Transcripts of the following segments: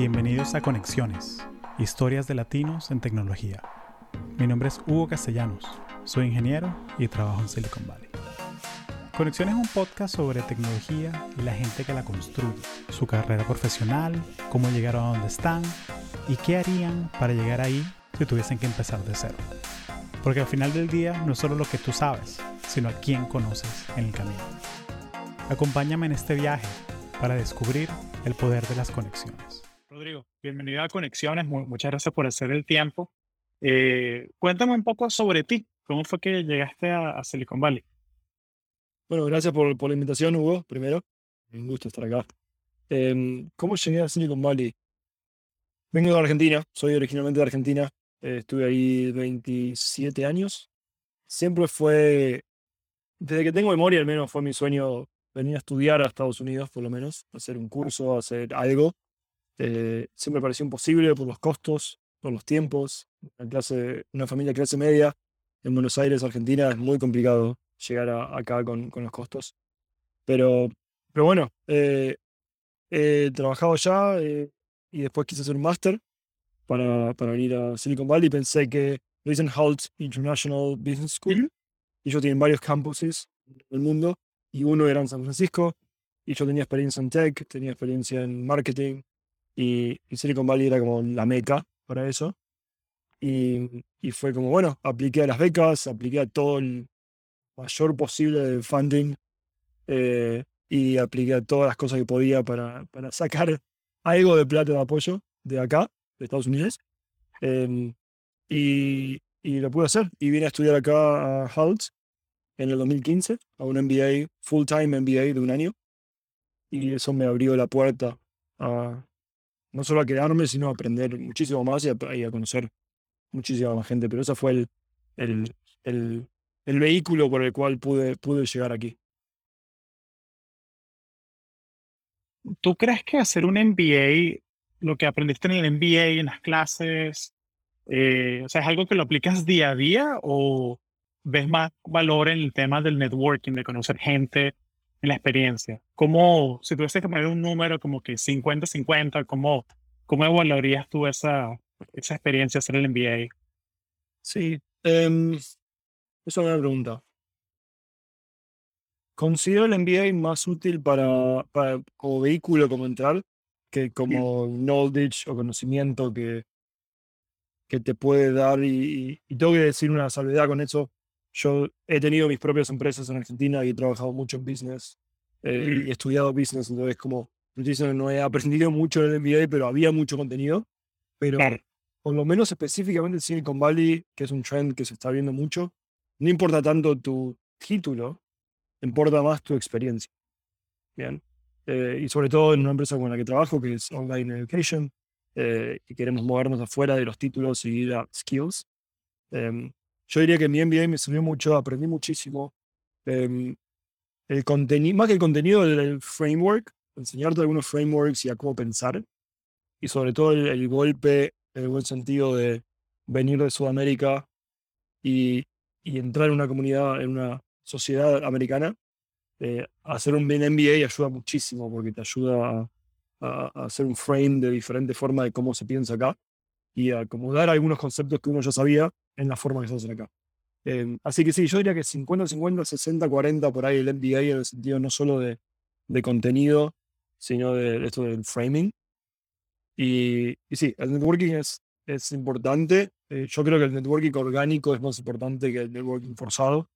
Bienvenidos a Conexiones, historias de latinos en tecnología. Mi nombre es Hugo Castellanos, soy ingeniero y trabajo en Silicon Valley. Conexiones es un podcast sobre tecnología y la gente que la construye, su carrera profesional, cómo llegaron a donde están y qué harían para llegar ahí si tuviesen que empezar de cero. Porque al final del día no es solo lo que tú sabes, sino a quién conoces en el camino. Acompáñame en este viaje para descubrir el poder de las conexiones. Bienvenido a Conexiones, muchas gracias por hacer el tiempo. Eh, cuéntame un poco sobre ti, ¿cómo fue que llegaste a, Silicon Valley? Bueno, gracias por, por, la invitación, Hugo, primero. Un gusto estar acá. Em, ¿Cómo llegué a Silicon Valley? Vengo de Argentina, soy originalmente de Argentina, eh, estuve ahí 27 años. Siempre fue, desde que tengo memoria al menos, fue mi sueño venir a estudiar a Estados Unidos, por lo menos, hacer un curso, hacer algo. Eh, siempre pareció imposible por los costos, por los tiempos. Una, clase, una familia clase media en Buenos Aires, Argentina, es muy complicado llegar acá con, con, los costos. Pero, pero bueno, eh, he trabajado allá eh, y después quise hacer un máster para, para venir a Silicon Valley. Pensé que lo International Business School. Y ellos tienen varios campuses en el mundo y uno era en San Francisco, y yo tenía experiencia en tech, tenía experiencia en marketing, y, Silicon Valley era como la meca para eso. Y, y, fue como, bueno, apliqué a las becas, apliqué a todo el mayor posible de funding, eh, y apliqué a todas las cosas que podía para, para sacar algo de plata de apoyo de acá, de Estados Unidos. Em, y, y lo pude hacer. Y vine a estudiar acá a Halt en el 2015 a un MBA, full time MBA de un año. Y eso me abrió la puerta a no solo a quedarme, sino a aprender muchísimo más y a, conocer muchísima más gente. Pero ese fue el, el, el, vehículo por el cual pude, pude llegar aquí. ¿Tú crees que hacer un MBA, lo que aprendiste en el MBA, en las clases, eh, o sea, es algo que lo aplicas día a día o ves más valor en el tema del networking, de conocer gente, en la experiencia? ¿Cómo, si tuvieses que poner un número como que 50-50, ¿cómo, cómo evaluarías tú esa, esa experiencia hacer el MBA? Sí, eh, es una pregunta. Considero el MBA más útil para, para como vehículo, como entrar, que como knowledge o conocimiento que, que te puede dar. Y, y, tengo que decir una salvedad con eso. Yo he tenido mis propias empresas en Argentina y he trabajado mucho en business eh, y he estudiado business, entonces como no he aprendido mucho en el MBA, pero había mucho contenido. Pero por lo menos específicamente en Silicon Valley, que es un trend que se está viendo mucho, no importa tanto tu título, importa más tu experiencia. Bien. Eh, y sobre todo en una empresa con la que trabajo, que es Online Education, eh, y queremos movernos afuera de los títulos y ir a skills. Em, yo diría que mi MBA me sirvió mucho, aprendí muchísimo. Em, el contenido, más que el contenido, del framework, enseñarte algunos frameworks y a cómo pensar. Y sobre todo el, golpe, en el buen sentido de venir de Sudamérica y, y, entrar en una comunidad, en una sociedad americana. Eh, hacer un MBA ayuda muchísimo porque te ayuda a, a, hacer un frame de diferente forma de cómo se piensa acá y a acomodar algunos conceptos que uno ya sabía en la forma que se hacen acá. Em, así que sí, yo diría que 50-50, 60-40 por ahí el MBA en el sentido no solo de, de contenido, sino de esto del framing. Y, y sí, el networking es, es importante. Eh, yo creo que el networking orgánico es más importante que el networking forzado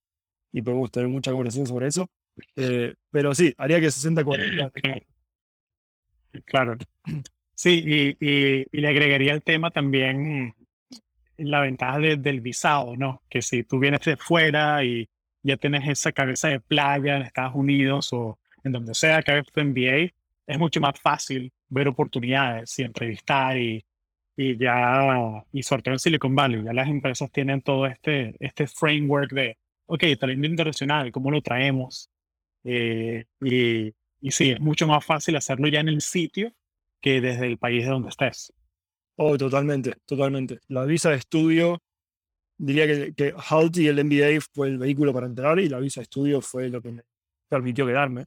y podemos tener mucha conversación sobre eso. Eh, pero sí, haría que 60-40. Claro. Sí, y, y, y, le agregaría el tema también la ventaja del visado, ¿no? Que si tú vienes de fuera y ya tienes esa cabeza de playa en Estados Unidos o en donde sea que hagas tu MBA, es mucho más fácil ver oportunidades y entrevistar y, y ya, y sobre todo en Silicon Valley, ya las empresas tienen todo este, este framework de, ok, talento internacional, ¿cómo lo traemos? Eh, y, y sí, es mucho más fácil hacerlo ya en el sitio que desde el país de donde estés. Oh, totalmente, totalmente. La visa de estudio, diría que, que y el MBA fue el vehículo para entrar y la visa de estudio fue lo que me permitió quedarme.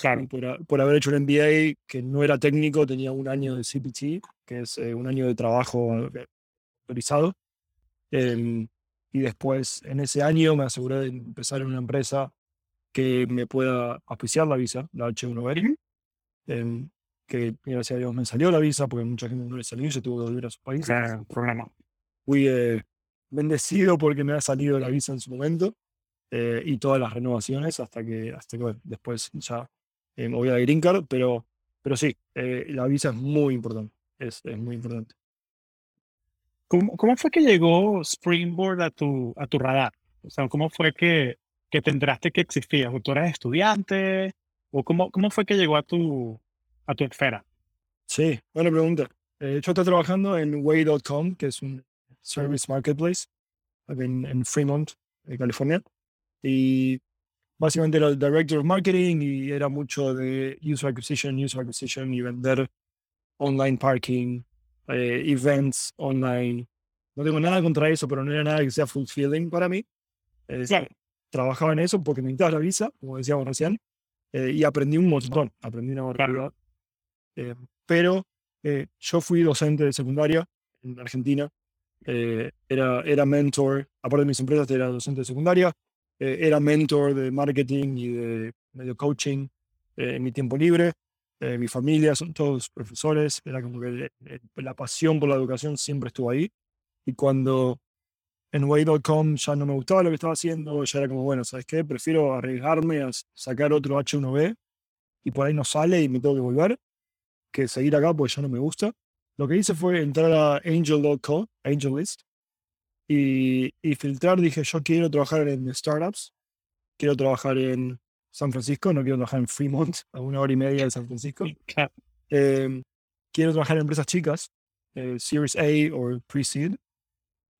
Claro. Por, por, haber hecho un MBA que no era técnico, tenía un año de CPT, que es un año de trabajo autorizado. Em, y después, en ese año, me aseguré de empezar en una empresa que me pueda auspiciar la visa, la H1B. Em, que gracias a Dios me salió la visa, porque mucha gente no le salió y se tuvo que volver a su país. Claro, problema. Fui eh, bendecido porque me ha salido la visa en su momento eh, y todas las renovaciones hasta que, hasta que después ya eh, me voy a la Green Card, pero, pero sí, la visa es muy importante, es, es muy importante. ¿Cómo, ¿Cómo, fue que llegó Springboard a tu, a tu radar? O sea, ¿cómo fue que, que te enteraste que existía? ¿O tú eras estudiante? ¿O cómo, cómo fue que llegó a tu, a tu esfera? Sí, buena pregunta. Eh, yo estoy trabajando en Way.com, que es un service marketplace en, en Fremont, en California. Y básicamente era el director of marketing y era mucho de user acquisition, user acquisition y vender online parking, eh, events online. No tengo nada contra eso, pero no era nada que sea fulfilling para mí. Trabajaba en eso porque necesitaba la visa, como decíamos recién, eh, y aprendí un montón, aprendí una barbaridad. Eh, pero yo fui docente de secundaria en Argentina, era, era mentor, aparte de mis empresas, era docente de secundaria, era mentor de marketing y de medio coaching en mi tiempo libre. Eh, mi familia son todos profesores, era como que la pasión por la educación siempre estuvo ahí. Y cuando en Way.com ya no me gustaba lo que estaba haciendo, ya era como, bueno, ¿sabes qué? Prefiero arriesgarme a sacar otro H1B y por ahí no sale y me tengo que volver, que seguir acá porque ya no me gusta. Lo que hice fue entrar a Angel.co, AngelList, y, y filtrar, dije, yo quiero trabajar en startups, quiero trabajar en San Francisco, no quiero trabajar en Fremont, a una hora y media de San Francisco. Em, quiero trabajar en empresas chicas, eh, Series A o Pre-Seed,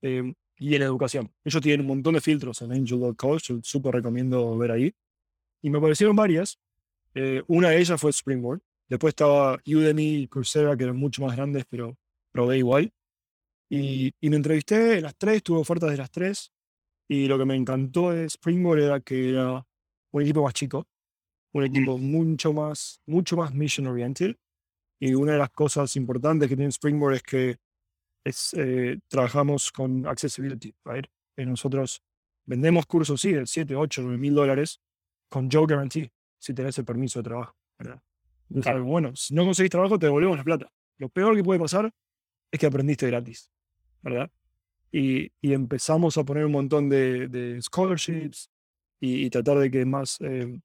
em, y en educación. Ellos tienen un montón de filtros en Angel.coach, yo súper recomiendo ver ahí. Y me aparecieron varias. Eh, una de ellas fue Springboard. Después estaba Udemy y Coursera, que eran mucho más grandes, pero probé igual. Y, y me entrevisté en las tres, tuve ofertas de las tres. Y lo que me encantó de Springboard era que era un equipo más chico, un equipo mucho más, mucho más mission oriented. Y una de las cosas importantes que tiene Springboard es que es, eh, trabajamos con accessibility, right? Y nosotros vendemos cursos, sí, de 7, 8, 9 mil dólares con Joe Guarantee, si tenés el permiso de trabajo, ¿verdad? Bueno, si no conseguís trabajo, te devolvemos la plata. Lo peor que puede pasar es que aprendiste gratis, ¿verdad? Y, y empezamos a poner un montón de, de scholarships, y, tratar de que más eh,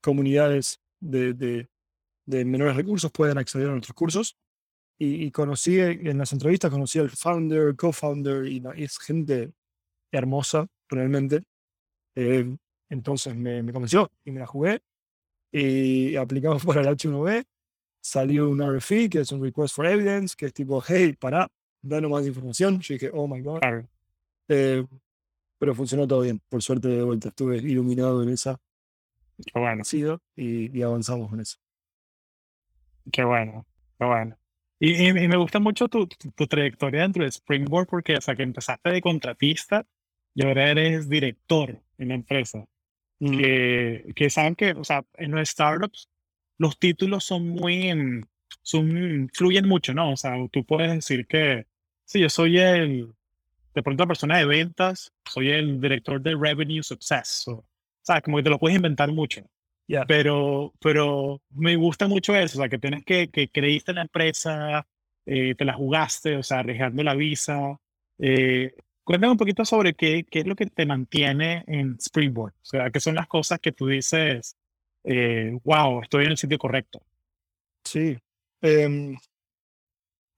comunidades de, de, de, menores recursos puedan acceder a nuestros cursos. Y, conocí en las entrevistas, conocí al founder, co-founder, y, es gente hermosa, realmente. Eh, entonces me, me, convenció y me la jugué. Y aplicamos para el H1B. Salió un RFE, que es un Request for Evidence, que es tipo, hey, para, danos más información. Yo dije, oh my God. Eh, pero funcionó todo bien. Por suerte, de vuelta, estuve iluminado en esa. Qué bueno. Y, y, avanzamos con eso. Qué bueno, qué bueno. Y, y, me gusta mucho tu, tu, trayectoria dentro de Springboard porque, o sea, que empezaste de contratista y ahora eres director en la empresa. Mm. Que, que saben que, o sea, en los startups los títulos son muy, son, fluyen mucho, ¿no? O sea, tú puedes decir que, sí, yo soy el, de pronto la persona de ventas, soy el director de Revenue Success. O, sea, como que te lo puedes inventar mucho. Pero, pero me gusta mucho eso, o sea, que tienes que, que creíste en la empresa, eh, te la jugaste, o sea, arriesgando la visa. Eh, cuéntame un poquito sobre qué, qué es lo que te mantiene en Springboard, o sea, qué son las cosas que tú dices, eh, wow, estoy en el sitio correcto. Sí. Em,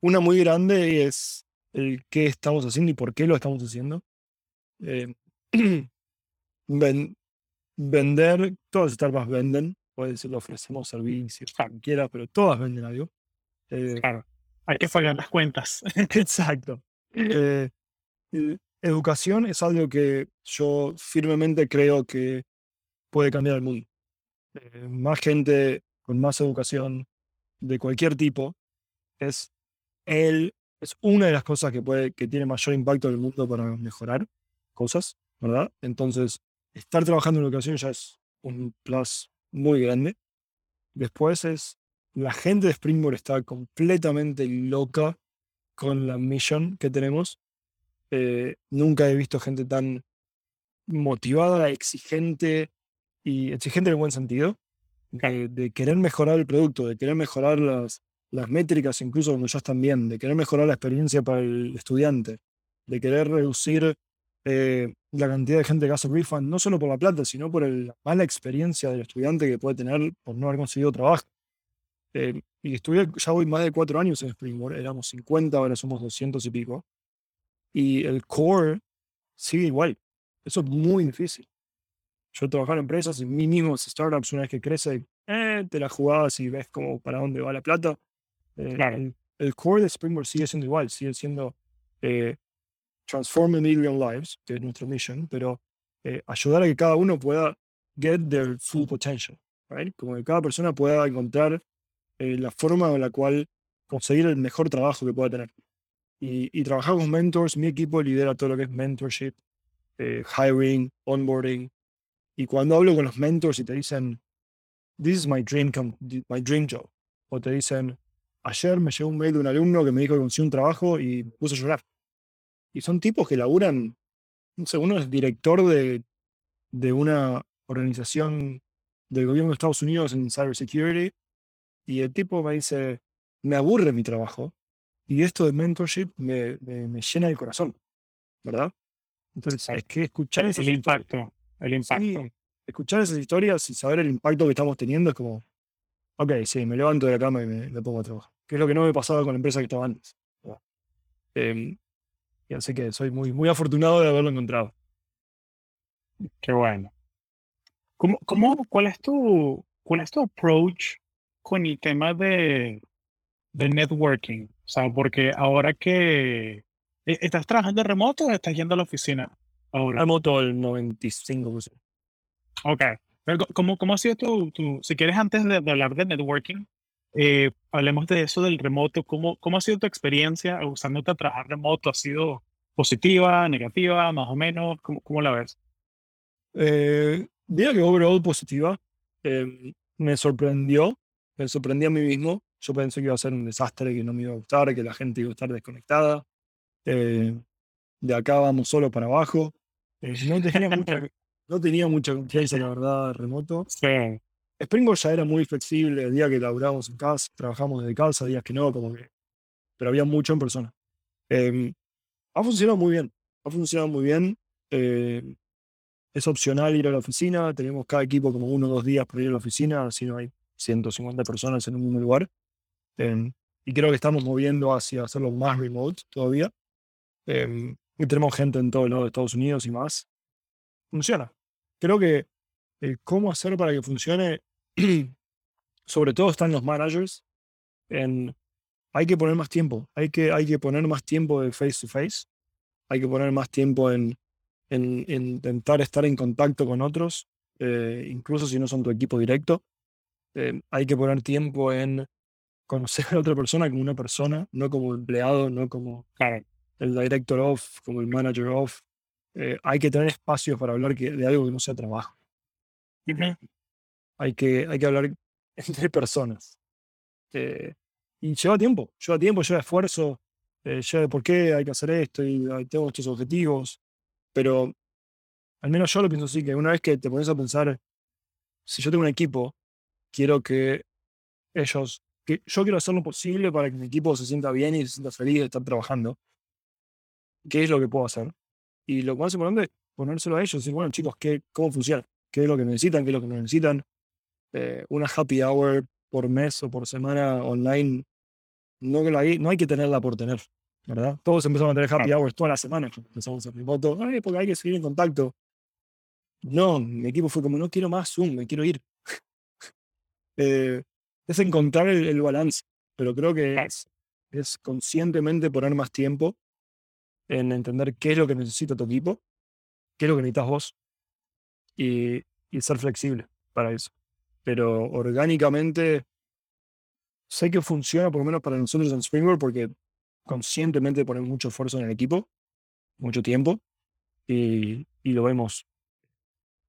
una muy grande es el qué estamos haciendo y por qué lo estamos haciendo. Eh, vender, todas las startups venden, puede decir, ofrecemos servicios, cualquiera, pero todas venden algo. Eh, claro, hay que pagar las cuentas. exacto. Eh, educación es algo que yo firmemente creo que puede cambiar el mundo. más gente con más educación de cualquier tipo es el es una de las cosas que, puede, que tiene mayor impacto en el mundo para mejorar cosas, ¿verdad? Entonces, estar trabajando en educación ya es un plus muy grande. Después es, la gente de Springboard está completamente loca con la mission que tenemos. Eh, nunca he visto gente tan motivada, exigente y exigente en el buen sentido, de, querer mejorar el producto, de querer mejorar las, las métricas, incluso cuando ya están bien, de querer mejorar la experiencia para el estudiante, de querer reducir eh, la cantidad de gente que hace refund, no solo por la plata, sino por la mala experiencia del estudiante que puede tener por no haber conseguido trabajo. Eh, y estuve, ya voy más de cuatro años en Springboard, éramos 50, ahora somos 200 y pico. Y el core sigue igual. Eso es muy difícil. Yo he trabajado en empresas, en mí mismo, startups, una vez que crece, eh, te la jugabas y ves como para dónde va la plata. Eh, el, core de Springboard sigue siendo igual, sigue siendo eh, transform a million lives, que es nuestra mission, pero eh, ayudar a que cada uno pueda get their full potential, right? Como que cada persona pueda encontrar la forma en la cual conseguir el mejor trabajo que pueda tener. Y, y trabajar con mentors, mi equipo lidera todo lo que es mentorship, hiring, onboarding. Y cuando hablo con los mentors y te dicen, this is my dream, my dream job, o te dicen, Ayer me llegó un mail de un alumno que me dijo que consiguió un trabajo y me puse a llorar. Y son tipos que laburan, no sé, uno es director de, de una organización del gobierno de Estados Unidos en cybersecurity y el tipo me dice, me aburre mi trabajo y esto de mentorship me, me, llena el corazón, ¿verdad? Entonces, es que escuchar el impacto, el impacto. escuchar esas historias y saber el impacto que estamos teniendo es como, ok, sí, me levanto de la cama y me pongo a trabajar que es lo que no me pasaba con la empresa que estaba antes. Eh, y así que soy muy, muy afortunado de haberlo encontrado. Qué bueno. ¿Cómo, cómo, cuál, es tu, ¿Cuál es tu approach con el tema de, de networking? O sea, porque ahora que e, estás trabajando remoto o estás yendo a la oficina ahora? Remoto el 95%. Ok. ¿cómo, ¿Cómo ha sido tu, tu, si quieres antes de hablar de networking, eh, hablemos de eso del remoto. ¿Cómo, ¿Cómo ha sido tu experiencia usándote a trabajar remoto? ¿Ha sido positiva, negativa, más o menos? ¿Cómo, cómo la ves? Eh, diría que overall positiva. Em, me sorprendió, me sorprendí a mí mismo. Yo pensé que iba a ser un desastre, que no me iba a gustar, que la gente iba a estar desconectada. Eh, de acá vamos solo para abajo. Eh, no, tenía mucha, no tenía mucha confianza, la verdad, remoto. Sí. Springboard ya era muy flexible, el día que laburábamos en casa, trabajamos desde casa, días que no, como que. Pero había mucho en persona. Em, ha funcionado muy bien, ha funcionado muy bien. Em, es opcional ir a la oficina, tenemos cada equipo como uno o dos días para ir a la oficina, así no hay 150 personas en un mismo lugar. Em, y creo que estamos moviendo hacia hacerlo más remote todavía. y tenemos gente en todo el lado de Estados Unidos y más. Funciona. Creo que el cómo hacer para que funcione sobre todo están los managers, en, hay que poner más tiempo, hay que, hay que poner más tiempo de face to face, hay que poner más tiempo en, en, intentar estar en contacto con otros, eh, incluso si no son tu equipo directo. Eh, hay que poner tiempo en conocer a la otra persona como una persona, no como empleado, no como el director of, como el manager of. Eh, hay que tener espacios para hablar de algo que no sea trabajo. Hay que, hay que hablar entre personas. Eh, y lleva tiempo, lleva tiempo, lleva esfuerzo, eh, lleva por qué hay que hacer esto y tengo estos objetivos. Pero al menos yo lo pienso así, que una vez que te pones a pensar, si yo tengo un equipo, quiero que ellos, que yo quiero hacer lo posible para que mi equipo se sienta bien y se sienta feliz de estar trabajando. ¿Qué es lo que puedo hacer? Y lo más importante es ponérselo a ellos decir, bueno, chicos, ¿qué, ¿cómo funciona? qué es lo que necesitan, qué es lo que no necesitan. Eh, una happy hour por mes o por semana online, no, que hay, no hay que tenerla por tener, ¿verdad? Todos empezamos a tener happy hours todas las semanas, empezamos a remoto, porque hay que seguir en contacto. No, mi equipo fue como, no quiero más Zoom, me quiero ir. Eh, es encontrar el, balance, pero creo que es, es conscientemente poner más tiempo en entender qué es lo que necesita tu equipo, qué es lo que necesitas vos, y, ser flexible para eso. Pero orgánicamente sé que funciona por lo menos para nosotros en Springboard porque conscientemente ponemos mucho esfuerzo en el equipo, mucho tiempo y, y lo vemos,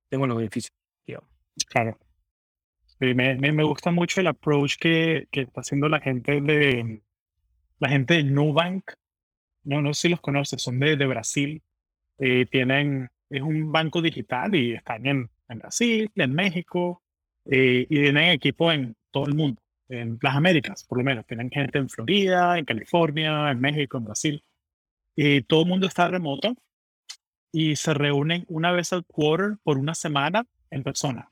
tengo los beneficios, digamos. Claro. Me, gusta mucho el approach que, está haciendo la gente de la gente de Nubank. No, no sé si los conoces, son de, de Brasil. Eh, tienen, es un banco digital y están en, en Brasil, en México, eh, y tienen equipo en todo el mundo, en las Américas, por lo menos. Tienen gente en Florida, en California, en México, en Brasil. Y todo el mundo está remoto y se reúnen una vez al quarter por una semana en persona.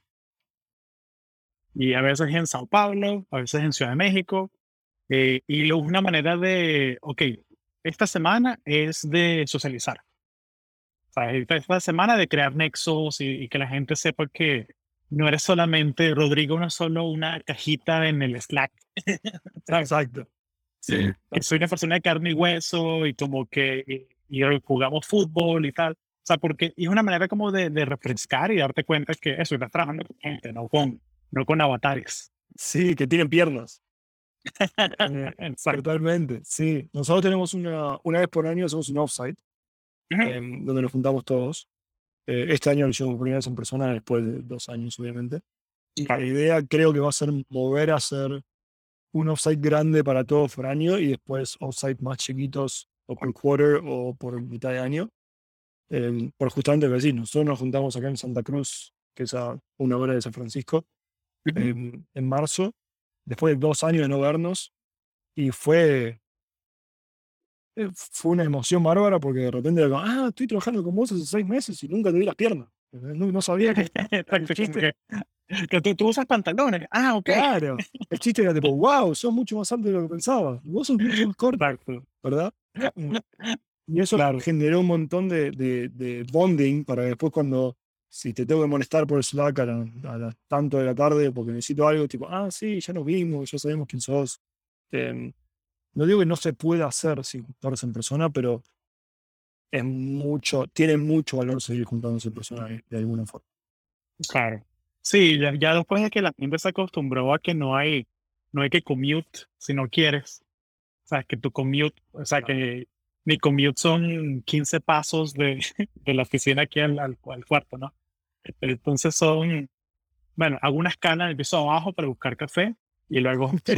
Y a veces en Sao Paulo, a veces en Ciudad de México. Eh, y lo, una manera de, ok, esta semana es de socializar. O sea, esta, esta semana de crear nexos y, y, que la gente sepa que no eres solamente Rodrigo, no es solo una cajita en el Slack. Exacto. Sí. Soy una persona de carne y hueso y como que y, y jugamos fútbol y tal. O sea, porque es una manera como de, de refrescar y darte cuenta que eso, estás trabajando con gente, no con, no con avatares. Sí, que tienen piernas. Totalmente, sí. Nosotros tenemos una, una vez por año, hacemos un offsite, eh, donde nos juntamos todos. Eh, este año lo hicimos por primera vez en persona, después de dos años, obviamente. La idea creo que va a ser mover a hacer un offsite grande para todos por año y después offsite más chiquitos o por quarter o por mitad de año. Eh, por justamente decís, nosotros nos juntamos acá en Santa Cruz, que es a una hora de San Francisco, Eh, en marzo, después de dos años de no vernos, y fue, eh, fue una emoción bárbara porque de repente ah, estoy trabajando con vos hace seis meses y nunca te vi las piernas. No, no sabía que... Que, tú, tú usas pantalones. Ah, ok. Claro, el chiste era tipo, wow, sos mucho más alto de lo que pensaba. Vos sos mucho más corto. ¿verdad? Y eso Claro. generó un montón de, de, de bonding para después cuando, si te tengo que molestar por Slack a, la- a las tanto de la tarde porque necesito algo, tipo, ah, sí, ya nos vimos, ya sabemos quién sos. Em, no digo que no se pueda hacer sin juntarse en persona, pero es mucho, tiene mucho valor seguir juntándose en persona de, de alguna forma. Claro. Sí, ya, ya después de que la gente se acostumbró a que no hay, no hay que commute si no quieres. O sea, que tu commute, o sea, que mi commute son 15 pasos de, de la oficina aquí al, al, al cuarto, ¿no? Entonces son, bueno, hago una escala en el piso abajo para buscar café y luego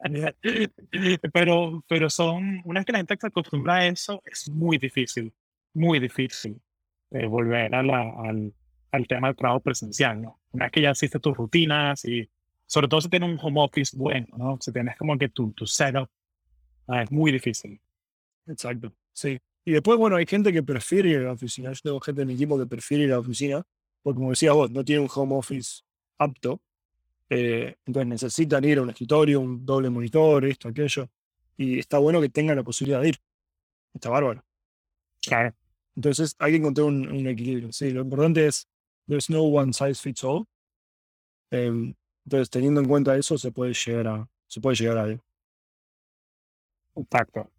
pero, pero son, una vez que la gente se acostumbra a eso, es muy difícil, muy difícil eh, volver a la, al, al tema del trabajo presencial, ¿no? Una vez que ya hiciste tus rutinas y sobre todo si tienes un home office bueno, ¿no? Si tienes como que tu, tu setup, ah, es muy difícil. Exacto, sí. Y después, bueno, hay gente que prefiere ir a la oficina. Yo tengo gente en mi equipo que prefiere ir a la oficina, porque como decías vos, no tiene un home office apto. eh, entonces necesitan ir a un escritorio, un doble monitor, esto, aquello. Y está bueno que tengan la posibilidad de ir. Está bárbaro. Claro. Entonces hay que encontrar un, un equilibrio. Sí, lo importante es, there's no one size fits all. Em, entonces, teniendo en cuenta eso, se puede llegar a, se puede llegar a algo. Exacto.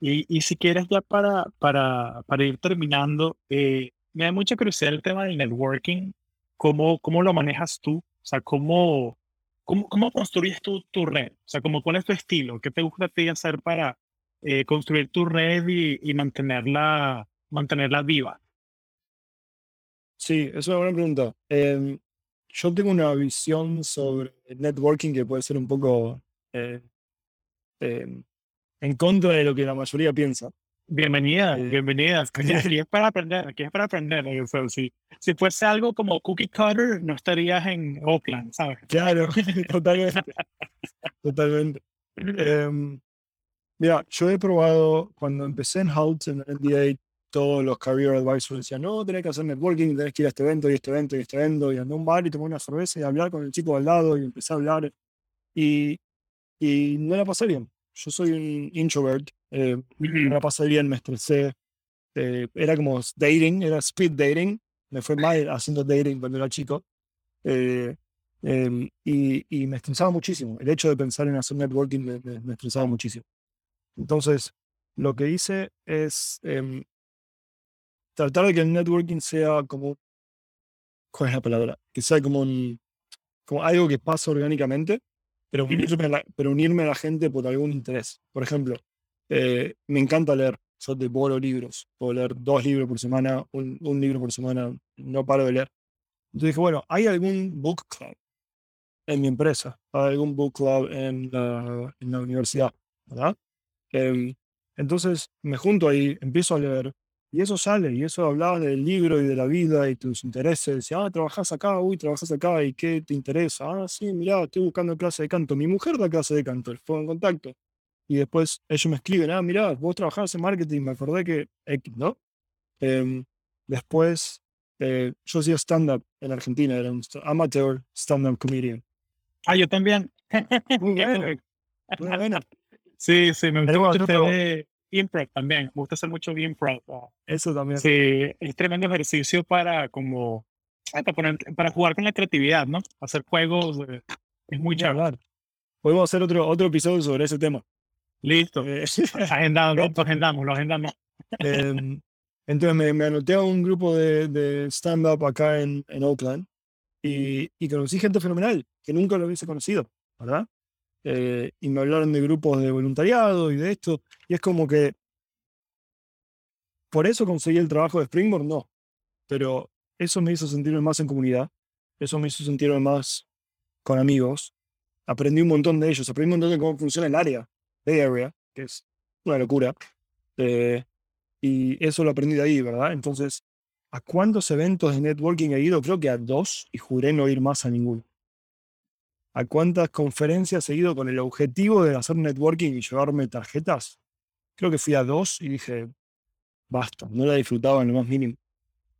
Y, y si quieres ya para, para, para ir terminando, eh, me da mucha curiosidad el tema del networking. ¿Cómo, cómo lo manejas tú? O sea, ¿cómo, cómo, cómo construyes tú tu red? O sea, ¿cómo, ¿cuál es tu estilo? ¿Qué te gusta a ti hacer para eh, construir tu red y, mantenerla, mantenerla viva? Sí, es una buena pregunta. Em, yo tengo una visión sobre el networking que puede ser un poco eh, em, en contra de lo que la mayoría piensa. Bienvenida, Eh, bienvenida. Aquí aquí es para aprender, aquí es para aprender. O sea, si, si fuese algo como cookie cutter, no estarías en Oakland, ¿sabes? Claro, totalmente. Totalmente. Em, mira, yo he probado, cuando empecé en Halt, en el NDA, todos los career advisors decían, no, tenés que hacer networking, tenés que ir a este evento y este evento y este evento, y andar a un bar y tomar una cerveza y hablar con el chico al lado y empecé a hablar. Y, y no la pasé bien. Yo soy un introvert, eh, no la pasé bien, me estresé. eh, era como dating, era speed dating. Me fue mal haciendo dating cuando era chico. Eh, em, y, y me estresaba muchísimo. El hecho de pensar en hacer networking me, me- me estresaba muchísimo. Entonces, lo que hice es em, tratar de que el networking sea como, ¿cuál es la palabra? Que sea como, un, como algo que pasa orgánicamente, pero unirme, a la, pero unirme a la gente por algún interés. Por ejemplo, eh, me encanta leer. Yo devoro libros. Puedo leer dos libros por semana, un, un libro por semana. No paro de leer. Entonces dije, bueno, ¿hay algún book club en mi empresa? ¿Hay algún book club en la, en la universidad? ¿Verdad? Em, entonces me junto ahí, empiezo a leer y eso sale, y eso hablaba del libro y de la vida y tus intereses. Decía, ah, trabajas acá, uy, trabajas acá, ¿y qué te interesa? Ah, sí, mira, estoy buscando clase de canto. Mi mujer da clase de canto, fue en contacto. Y después ellos me escriben, ah, mira, vos trabajabas en marketing, me acordé que X, ¿no? Em, después, eh, yo hacía stand-up en Argentina, era un amateur stand-up comedian. Ah, yo también. Muy bueno. Muy bueno. Sí, sí, me Tenemos de improv también. Me gusta hacer mucho improv. ah. Eso también. Sí, es tremendo ejercicio para como para, poner- para jugar con la creatividad, ¿no? Hacer juegos eh, es muy chévere. Podemos hacer otro, otro episodio sobre ese tema. Listo. Eh, Agendado, ¿no? lo agendamos, lo agendamos. Em, entonces me, me anoté a un grupo de, de stand-up acá en, en Oakland y, y conocí gente fenomenal que nunca lo hubiese conocido, ¿verdad? Eh, y me hablaron de grupos de voluntariado y de esto. Y es como que por eso conseguí el trabajo de Springboard, no. Pero eso me hizo sentirme más en comunidad. Eso me hizo sentirme más con amigos. Aprendí un montón de ellos. Aprendí un montón de cómo funciona el área, Bay Area, que es una locura. Eh, y eso lo aprendí de ahí, ¿verdad? Entonces, ¿a cuántos eventos de networking he ido? Creo que a dos y juré no ir más a ninguno. ¿A cuántas conferencias he ido con el objetivo de hacer networking y llevarme tarjetas? Creo que fui a dos y dije, basta, no la disfrutaba en lo más mínimo.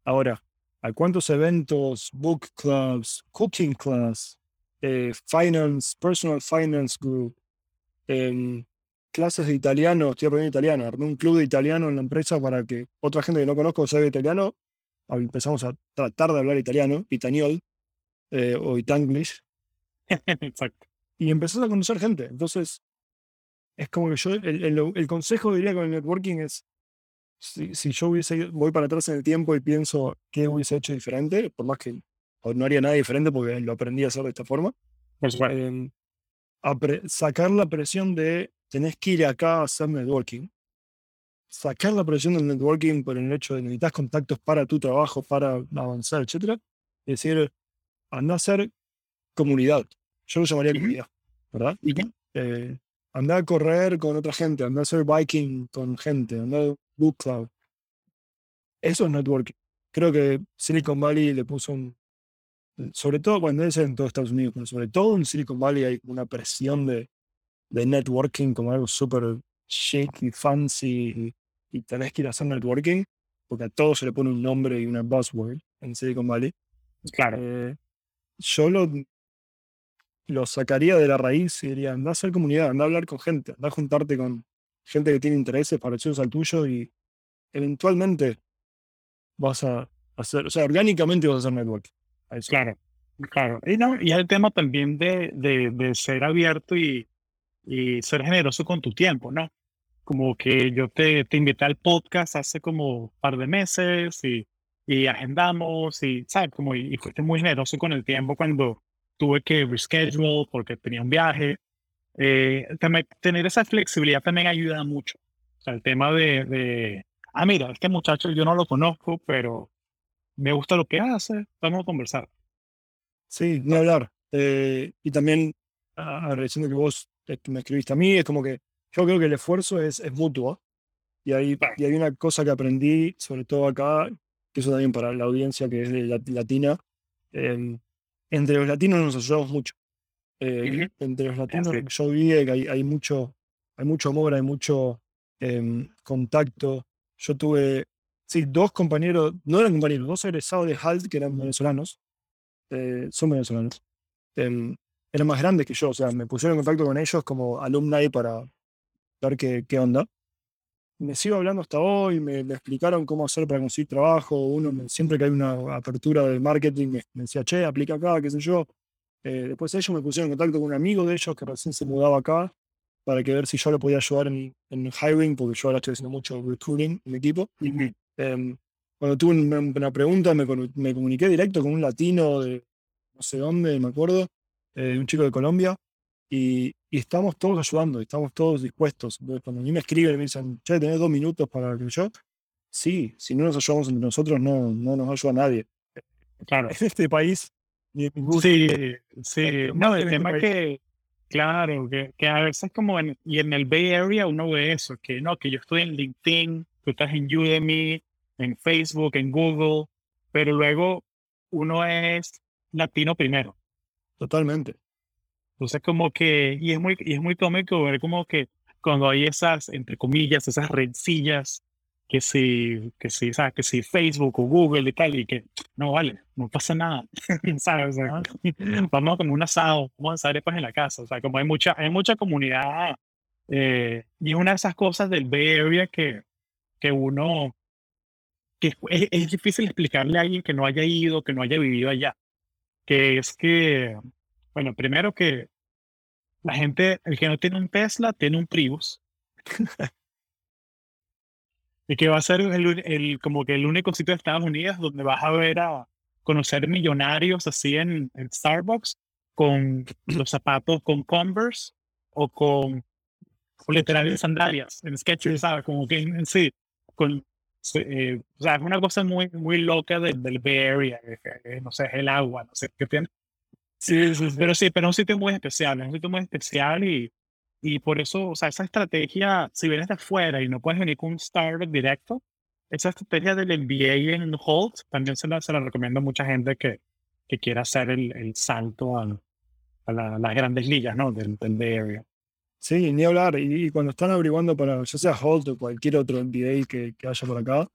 Ahora, ¿a cuántos eventos, book clubs, cooking class, eh, finance, personal finance group, em, clases de italiano, estoy aprendiendo italiano, armé un club de italiano en la empresa para que otra gente que no conozco sabe italiano, hab- empezamos a tratar de hablar italiano, itaniol eh, o itanglish, Exacto. y empezás a conocer gente. Entonces, es como que yo, el, el- el consejo diría con el networking es, si, si yo hubiese, voy para atrás en el tiempo y pienso qué hubiese hecho diferente, por más que o no haría nada diferente porque lo aprendí a hacer de esta forma, em, apre- sacar la presión de tenés que ir acá a hacer networking, sacar la presión del networking por el hecho de necesitas contactos para tu trabajo, para avanzar, etcétera, y decir, anda a hacer comunidad. Yo lo llamaría comunidad, ¿verdad? Eh, anda a correr con otra gente, anda a hacer biking con gente, anda a book club. Eso es networking. Creo que Silicon Valley le puso un, sobre todo, bueno, debe ser en todo Estados Unidos, pero sobre todo en Silicon Valley hay una presión de, de networking como algo súper chic y fancy y, y tenés que ir a hacer networking porque a todo se le pone un nombre y una buzzword en Silicon Valley. Claro. Eh, yo lo, lo sacaría de la raíz y diría, anda a hacer comunidad, anda a hablar con gente, anda a juntarte con gente que tiene intereses parecidos al tuyo y eventualmente vas a hacer, o sea, orgánicamente vas a hacer networking. A eso. Claro, claro. Y, no, y el tema también de, de, de ser abierto y, y ser generoso con tu tiempo, ¿no? Como que yo te, te invité al podcast hace como un par de meses y, y agendamos y, ¿sabes? Como, y, y fuiste muy generoso con el tiempo cuando tuve que reschedule porque tenía un viaje. Eh, también tener esa flexibilidad también ayuda mucho. O sea, el tema de, de, ah, mira, este muchacho yo no lo conozco, pero me gusta lo que hace, vamos a conversar. Sí, ni hablar. Eh, y también, ah, agradeciendo que vos eh, me escribiste a mí, es como que yo creo que el esfuerzo es, es mutuo. Y hay, y hay una cosa que aprendí, sobre todo acá, que eso también para la audiencia que es de lat- latina, em, entre los latinos nos ayudamos mucho. Eh. Entre los latinos, sí. yo vi que hay, hay mucho, hay mucho amor, hay mucho em, contacto. Yo tuve, sí, dos compañeros, no eran compañeros, dos egresados de HALT que eran venezolanos, eh, son venezolanos, em, eran más grandes que yo, o sea, me pusieron en contacto con ellos como alumni para ver qué, qué onda. Me sigo hablando hasta hoy, me, me explicaron cómo hacer para conseguir trabajo. Uno, me- siempre que hay una apertura de marketing, me, me decía, che, aplica acá, qué sé yo. Eh, después ellos me pusieron en contacto con un amigo de ellos que recién se mudaba acá para que ver si yo le podía ayudar en, en hiring, porque yo ahora estoy haciendo mucho recruiting en mi equipo. Em, cuando tuve una, una pregunta, me, me comuniqué directo con un latino de no sé dónde, me acuerdo, eh, un chico de Colombia, y, y estamos todos ayudando, estamos todos dispuestos. Cuando a mí me escriben y me dicen, che, tenés dos minutos para que yo, sí, si no nos ayudamos entre nosotros, no, no nos ayuda nadie. claro. en este país. ni. Sí, sí. No, el este tema país. que, claro, que, que a veces como en, y en el Bay Area uno ve eso, que no, que yo estoy en LinkedIn, tú estás en Udemy, en Facebook, en Google, pero luego uno es latino primero. Totalmente. Entonces como que, y es muy, y es muy cómico ver como que cuando hay esas, entre comillas, esas rencillas, que si, que si, ¿sabes? Que si Facebook o Google y tal, y que no vale, no pasa nada, ¿sabes? Vamos como un asado, vamos a hacer arepas en la casa, o sea, como hay mucha, hay mucha comunidad, eh, y es una de esas cosas del Bay que, que uno, que es, es difícil explicarle a alguien que no haya ido, que no haya vivido allá, que es que, bueno, primero que la gente, el que no tiene un Tesla, tiene un Prius. y que va a ser el, como que el único sitio de Estados Unidos donde vas a ver a conocer millonarios así en, en Starbucks con los zapatos con Converse o con, con literales sandalias en Skechers, ¿sabes? Como que en, sí, con, eh, o sea, es una cosa muy, muy loca del, del Bay Area, no sé, es el agua, no sé qué tiene. Sí, sí, sí. Pero sí, pero es un sitio muy especial, es un sitio muy especial y, y por eso, o sea, esa estrategia, si vienes de afuera y no puedes venir con un startup directo, esa estrategia del MBA en Holt también se la, se la recomiendo a mucha gente que, que quiera hacer el, el salto a, a la- las grandes ligas, ¿no? Del, del Bay Area. Sí, ni hablar. Y, y cuando están averiguando para, ya sea Holt o cualquier otro MBA que, que haya por acá,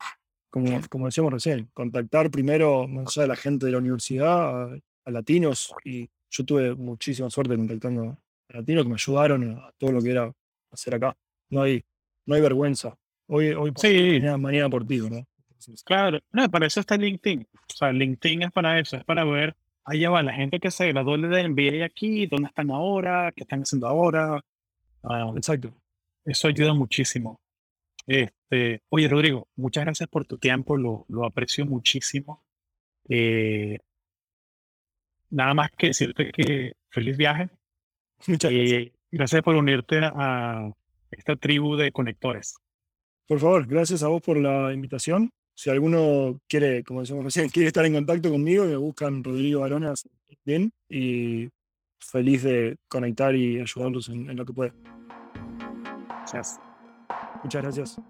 como, como decíamos recién, contactar primero, más allá de la gente de la universidad, a, a latinos. Y yo tuve muchísima suerte contactando a latinos que me ayudaron a, todo lo que era hacer acá. No hay, no hay vergüenza. Hoy, hoy por- Sí. mañana, mañana por ti, ¿verdad? Claro, no, para eso está LinkedIn. O sea, LinkedIn es para eso, es para ver, allá va la gente que se graduó del MBA aquí, dónde están ahora, qué están haciendo ahora. Ah, Exacto. Eso ayuda muchísimo. Este, oye, Rodrigo, muchas gracias por tu tiempo, lo, lo aprecio muchísimo. Eh, nada más que decirte que feliz viaje Muchas gracias. y gracias por unirte a esta tribu de conectores. Por favor, gracias a vos por la invitación. Si alguno quiere, como decíamos recién, quiere estar en contacto conmigo, me buscan Rodrigo Aronas en LinkedIn y feliz de conectar y ayudarlos en, en lo que pueda. Gracias. Muchas gracias.